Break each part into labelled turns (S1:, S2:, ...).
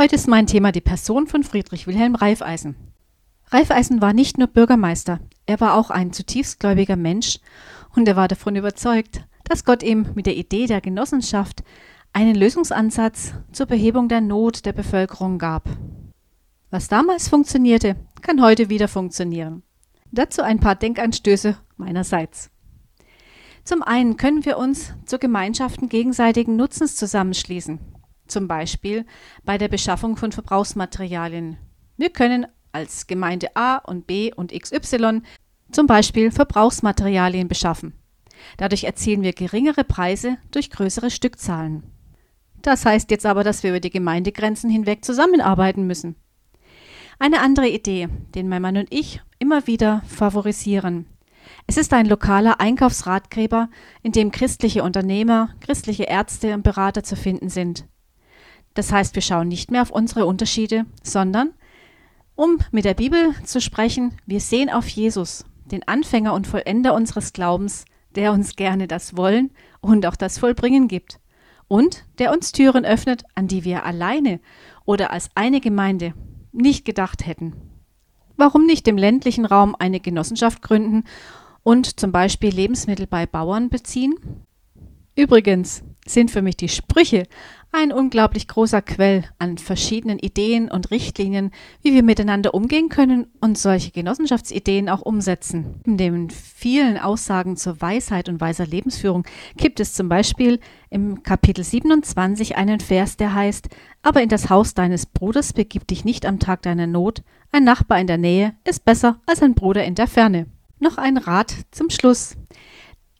S1: Heute ist mein Thema die Person von Friedrich Wilhelm Reifeisen. Reifeisen war nicht nur Bürgermeister, er war auch ein zutiefst gläubiger Mensch und er war davon überzeugt, dass Gott ihm mit der Idee der Genossenschaft einen Lösungsansatz zur Behebung der Not der Bevölkerung gab. Was damals funktionierte, kann heute wieder funktionieren. Dazu ein paar Denkanstöße meinerseits. Zum einen können wir uns zu Gemeinschaften gegenseitigen Nutzens zusammenschließen, zum Beispiel bei der Beschaffung von Verbrauchsmaterialien. Wir können als Gemeinde A und B und XY zum Beispiel Verbrauchsmaterialien beschaffen. Dadurch erzielen wir geringere Preise durch größere Stückzahlen. Das heißt jetzt aber, dass wir über die Gemeindegrenzen hinweg zusammenarbeiten müssen. Eine andere Idee, den mein Mann und ich immer wieder favorisieren. Es ist ein lokaler Einkaufsratgeber, in dem christliche Unternehmer, christliche Ärzte und Berater zu finden sind. Das heißt, wir schauen nicht mehr auf unsere Unterschiede, sondern, um mit der Bibel zu sprechen, wir sehen auf Jesus, den Anfänger und Vollender unseres Glaubens, der uns gerne das Wollen und auch das Vollbringen gibt und der uns Türen öffnet, an die wir alleine oder als eine Gemeinde nicht gedacht hätten. Warum nicht im ländlichen Raum eine Genossenschaft gründen und zum Beispiel Lebensmittel bei Bauern beziehen? Übrigens sind für mich die Sprüche ein unglaublich großer Quell an verschiedenen Ideen und Richtlinien, wie wir miteinander umgehen können und solche Genossenschaftsideen auch umsetzen. In den vielen Aussagen zur Weisheit und weiser Lebensführung gibt es zum Beispiel im Kapitel 27 einen Vers, der heißt, aber in das Haus deines Bruders begib dich nicht am Tag deiner Not, ein Nachbar in der Nähe ist besser als ein Bruder in der Ferne. Noch ein Rat zum Schluss.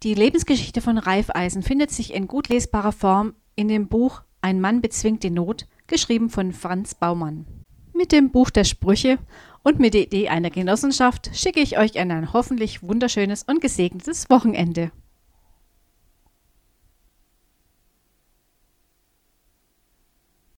S1: Die Lebensgeschichte von Reifeisen findet sich in gut lesbarer Form in dem Buch Ein Mann bezwingt die Not, geschrieben von Franz Baumann. Mit dem Buch der Sprüche und mit der Idee einer Genossenschaft schicke ich euch in ein hoffentlich wunderschönes und gesegnetes Wochenende.